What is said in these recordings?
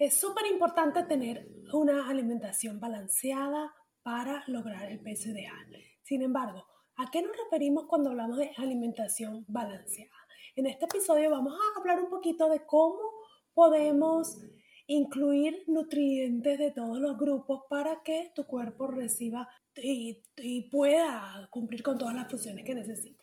Es súper importante tener una alimentación balanceada para lograr el peso ideal. Sin embargo, ¿a qué nos referimos cuando hablamos de alimentación balanceada? En este episodio vamos a hablar un poquito de cómo podemos incluir nutrientes de todos los grupos para que tu cuerpo reciba y, pueda cumplir con todas las funciones que necesita.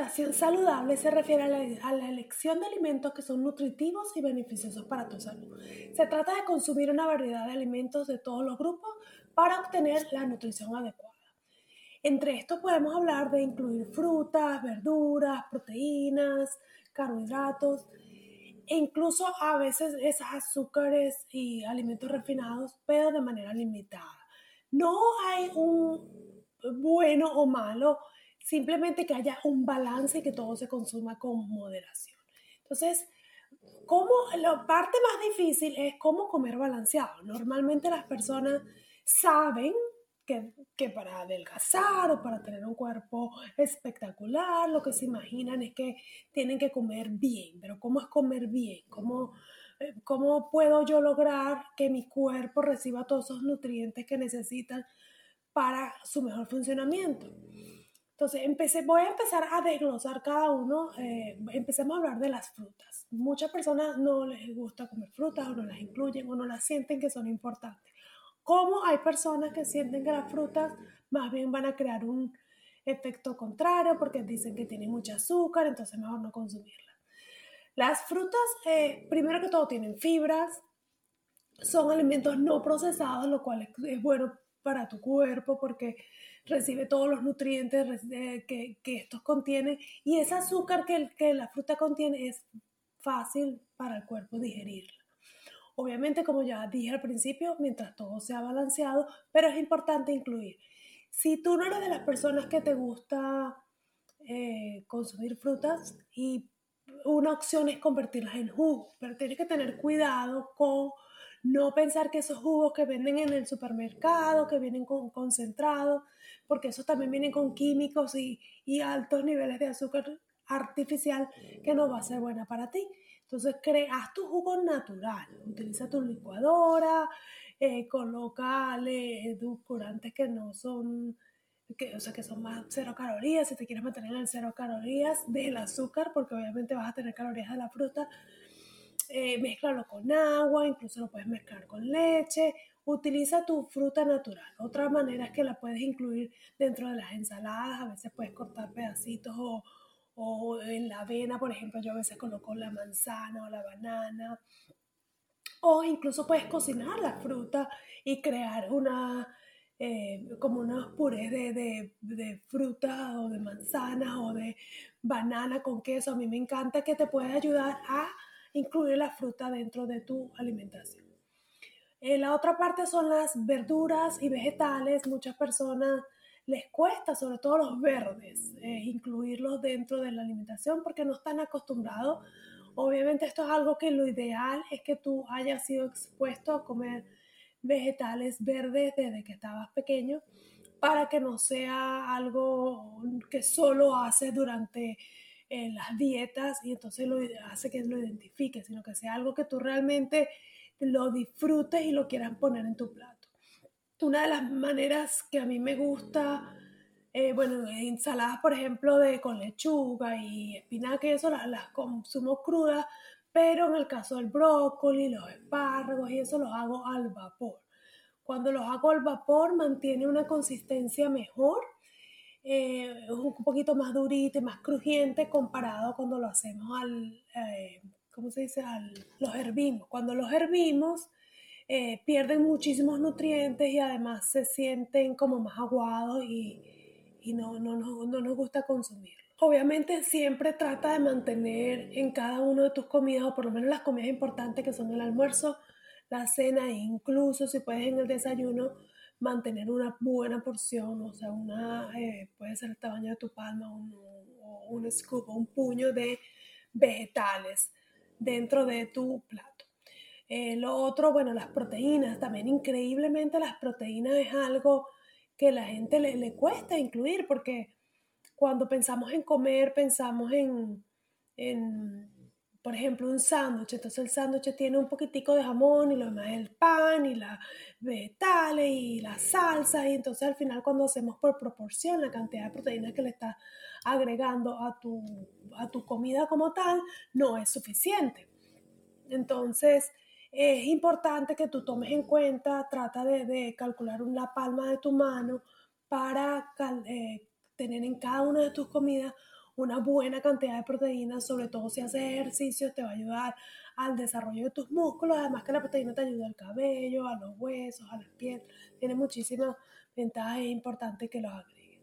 Alimentación saludable se refiere a la, elección de alimentos que son nutritivos y beneficiosos para tu salud. Se trata de consumir una variedad de alimentos de todos los grupos para obtener la nutrición adecuada. Entre estos podemos hablar de incluir frutas, verduras, proteínas, carbohidratos e incluso a veces esos azúcares y alimentos refinados, pero de manera limitada. No hay un bueno o malo simplemente que haya un balance y que todo se consuma con moderación. Entonces, ¿cómo, la parte más difícil es cómo comer balanceado. Normalmente las personas saben que, que, para adelgazar o para tener un cuerpo espectacular, lo que se imaginan es que tienen que comer bien, pero ¿cómo es comer bien? ¿Cómo, eh, cómo puedo yo lograr que mi cuerpo reciba todos esos nutrientes que necesitan para su mejor funcionamiento? Entonces, empecé, voy a empezar a desglosar cada uno. Eh, empecemos a hablar de las frutas. Muchas personas no les gusta comer frutas o no las incluyen o no las sienten que son importantes. ¿Cómo hay personas que sienten que las frutas más bien van a crear un efecto contrario porque dicen que tienen mucho azúcar, entonces mejor no consumirlas? Las frutas, eh, primero que todo, tienen fibras, son alimentos no procesados, lo cual es bueno para tu cuerpo porque recibe todos los nutrientes que, que estos contienen y ese azúcar que, que la fruta contiene es fácil para el cuerpo digerirla. Obviamente, como ya dije al principio, mientras todo sea balanceado, pero es importante incluir. Si tú no eres de las personas que te gusta eh, consumir frutas y una opción es convertirlas en jugo, pero tienes que tener cuidado con no pensar que esos jugos que venden en el supermercado, que vienen con concentrados, porque esos también vienen con químicos y, altos niveles de azúcar artificial que no va a ser buena para ti. Entonces, haz tu jugo natural, utiliza tu licuadora, eh, colócale edulcorantes que no son, que, o sea, que son más cero calorías, si te quieres mantener en cero calorías del azúcar, porque obviamente vas a tener calorías de la fruta, eh, mézclalo con agua, incluso lo puedes mezclar con leche, utiliza tu fruta natural. Otra manera es que la puedes incluir dentro de las ensaladas, a veces puedes cortar pedacitos o, o en la avena, por ejemplo, yo a veces coloco la manzana o la banana. O incluso puedes cocinar la fruta y crear una, eh, como unos purés de, de, de, fruta o de manzana o de banana con queso. A mí me encanta que te puede ayudar a incluir la fruta dentro de tu alimentación. Eh, la otra parte son las verduras y vegetales. Muchas personas les cuesta, sobre todo los verdes, eh, incluirlos dentro de la alimentación porque no están acostumbrados. Obviamente esto es algo que lo ideal es que tú hayas sido expuesto a comer vegetales verdes desde que estabas pequeño para que no sea algo que solo haces durante en las dietas y entonces lo hace que lo identifiques, sino que sea algo que tú realmente lo disfrutes y lo quieras poner en tu plato. Una de las maneras que a mí me gusta, eh, bueno, ensaladas, por ejemplo, de con lechuga y espinaca y eso, las, las consumo crudas, pero en el caso del brócoli, los espárragos y eso los hago al vapor. Cuando los hago al vapor mantiene una consistencia mejor, eh, un poquito más durita y más crujiente comparado cuando lo hacemos al, eh, ¿cómo se dice? Al, los hervimos. Cuando los hervimos eh, pierden muchísimos nutrientes y además se sienten como más aguados y, y no, no, no, no nos gusta consumir. Obviamente siempre trata de mantener en cada uno de tus comidas, o por lo menos las comidas importantes que son el almuerzo, la cena e incluso si puedes en el desayuno mantener una buena porción, o sea, una, eh, puede ser el tamaño de tu palma, un, o un scoop un puño de vegetales dentro de tu plato. Eh, lo otro, bueno, las proteínas, también increíblemente las proteínas es algo que la gente le, le cuesta incluir porque cuando pensamos en comer, pensamos en, por ejemplo, un sándwich. Entonces el sándwich tiene un poquitico de jamón y lo demás el pan y las vegetales y las salsas. Y entonces al final cuando hacemos por proporción la cantidad de proteínas que le estás agregando a tu, a tu comida como tal, no es suficiente. Entonces es importante que tú tomes en cuenta, trata de, calcular la palma de tu mano para eh, tener en cada una de tus comidas una buena cantidad de proteínas, sobre todo si haces ejercicio, te va a ayudar al desarrollo de tus músculos, además que la proteína te ayuda al cabello, a los huesos, a la piel, tiene muchísimas ventajas, es importante que los agregues.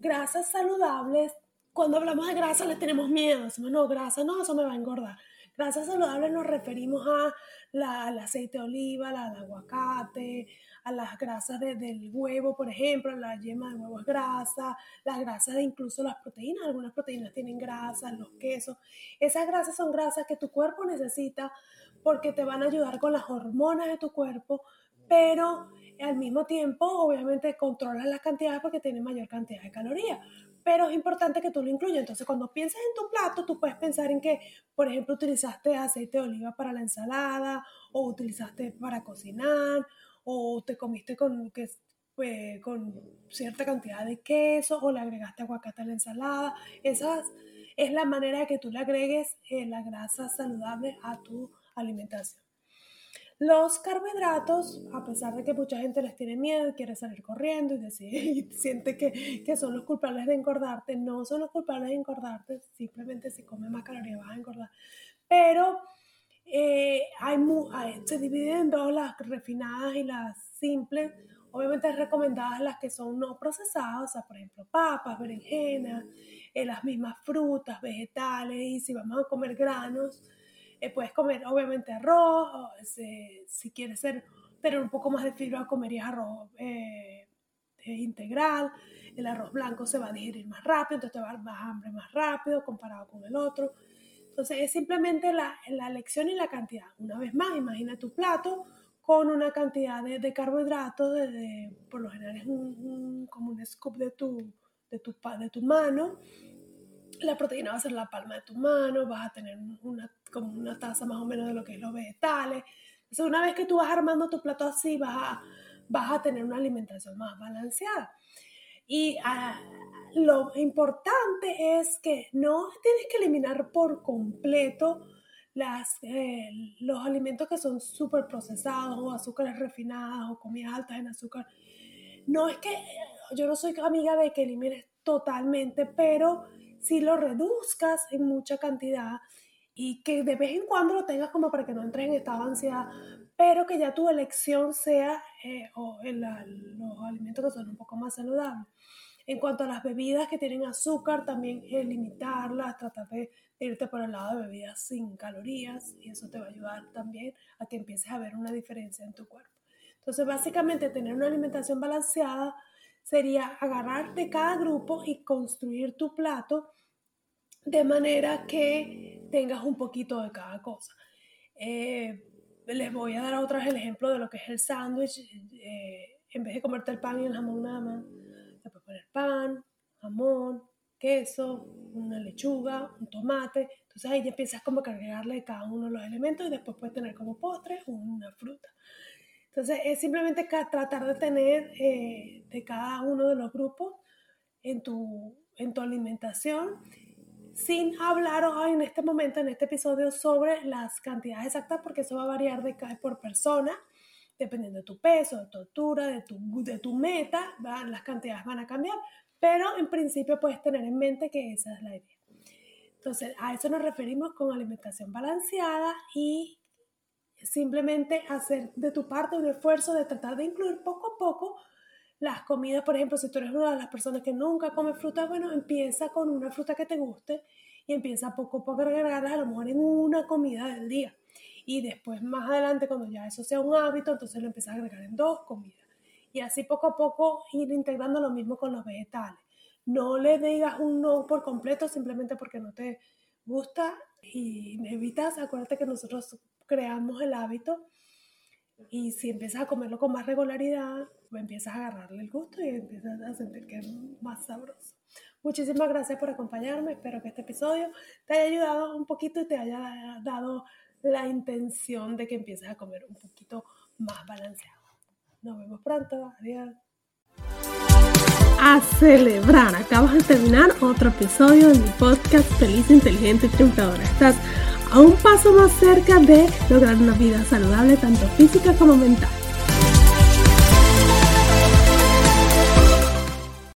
Grasas saludables, cuando hablamos de grasa le tenemos miedo, decimos, no, grasa, no, eso me va a engordar. Grasas saludables nos referimos a la, al aceite de oliva, al aguacate, a las grasas del huevo, por ejemplo, la yema de huevo es grasa, las grasas de incluso las proteínas, algunas proteínas tienen grasas, los quesos. Esas grasas son grasas que tu cuerpo necesita porque te van a ayudar con las hormonas de tu cuerpo, pero al mismo tiempo obviamente controlas las cantidades porque tienen mayor cantidad de calorías. Pero es importante que tú lo incluyas. Entonces, cuando piensas en tu plato, tú puedes pensar en que, por ejemplo, utilizaste aceite de oliva para la ensalada o utilizaste para cocinar o te comiste con, que, pues, con cierta cantidad de queso o le agregaste aguacate a la ensalada. Esa es la manera de que tú le agregues eh, la grasa saludable a tu alimentación. Los carbohidratos, a pesar de que mucha gente les tiene miedo y quiere salir corriendo y, decir, siente que, que, son los culpables de engordarte, no son los culpables de engordarte, simplemente si comes más calorías vas a engordar. Pero eh, hay, se dividen en dos, las refinadas y las simples. Obviamente recomendadas las que son no procesadas, o sea, por ejemplo, papas, berenjenas, eh, las mismas frutas, vegetales, y si vamos a comer granos, eh, puedes comer obviamente arroz, si quieres ser, tener un poco más de fibra, comerías arroz integral, el arroz blanco se va a digerir más rápido, entonces te va a dar hambre más rápido comparado con el otro. Entonces es simplemente la, la elección y la cantidad. Una vez más, imagina tu plato con una cantidad de, de carbohidratos, de, por lo general es un, como un scoop de tu, de, tu, de tu mano. La proteína va a ser la palma de tu mano, vas a tener una, como una taza más o menos de lo que es los vegetales. Entonces una vez que tú vas armando tu plato así, vas a, vas a tener una alimentación más balanceada. Y ah, lo importante es que no tienes que eliminar por completo las, eh, los alimentos que son súper procesados o azúcares refinadas o comidas altas en azúcar. No es que yo no soy amiga de que elimines totalmente, pero si lo reduzcas en mucha cantidad y que de vez en cuando lo tengas como para que no entres en estado de ansiedad, pero que ya tu elección sea eh, o los alimentos que son un poco más saludables. En cuanto a las bebidas que tienen azúcar, también limitarlas, tratar de irte por el lado de bebidas sin calorías y eso te va a ayudar también a que empieces a ver una diferencia en tu cuerpo. Entonces, básicamente, tener una alimentación balanceada sería agarrar de cada grupo y construir tu plato de manera que tengas un poquito de cada cosa. Eh, les voy a dar otra vez el ejemplo de lo que es el sándwich. Eh, en vez de comerte el pan y el jamón nada más, te puedes poner pan, jamón, queso, una lechuga, un tomate. Entonces ahí ya empiezas como a agregarle cada uno de los elementos y después puedes tener como postre una fruta. Entonces es simplemente tratar de tener eh, de cada uno de los grupos en tu, en tu alimentación sin hablar hoy en este momento, en este episodio, sobre las cantidades exactas, porque eso va a variar de cada por persona, dependiendo de tu peso, de tu altura, de tu, de tu meta, las cantidades van a cambiar, pero en principio puedes tener en mente que esa es la idea. Entonces, a eso nos referimos con alimentación balanceada y simplemente hacer de tu parte un esfuerzo de tratar de incluir poco a poco las comidas, por ejemplo, si tú eres una de las personas que nunca come fruta, bueno, empieza con una fruta que te guste y empieza poco a poco a agregarlas a lo mejor en una comida del día. Y después, más adelante, cuando ya eso sea un hábito, entonces lo empiezas a agregar en dos comidas. Y así poco a poco ir integrando lo mismo con los vegetales. No le digas un no por completo simplemente porque no te gusta y evitas, acuérdate que nosotros creamos el hábito y si empiezas a comerlo con más regularidad, empiezas a agarrarle el gusto y empiezas a sentir que es más sabroso. Muchísimas gracias por acompañarme. Espero que este episodio te haya ayudado un poquito y te haya dado la intención de que empieces a comer un poquito más balanceado. Nos vemos pronto. Adiós. A celebrar. Acabas de terminar otro episodio de mi podcast Feliz, Inteligente y Triunfadora. Estás a un paso más cerca de lograr una vida saludable, tanto física como mental.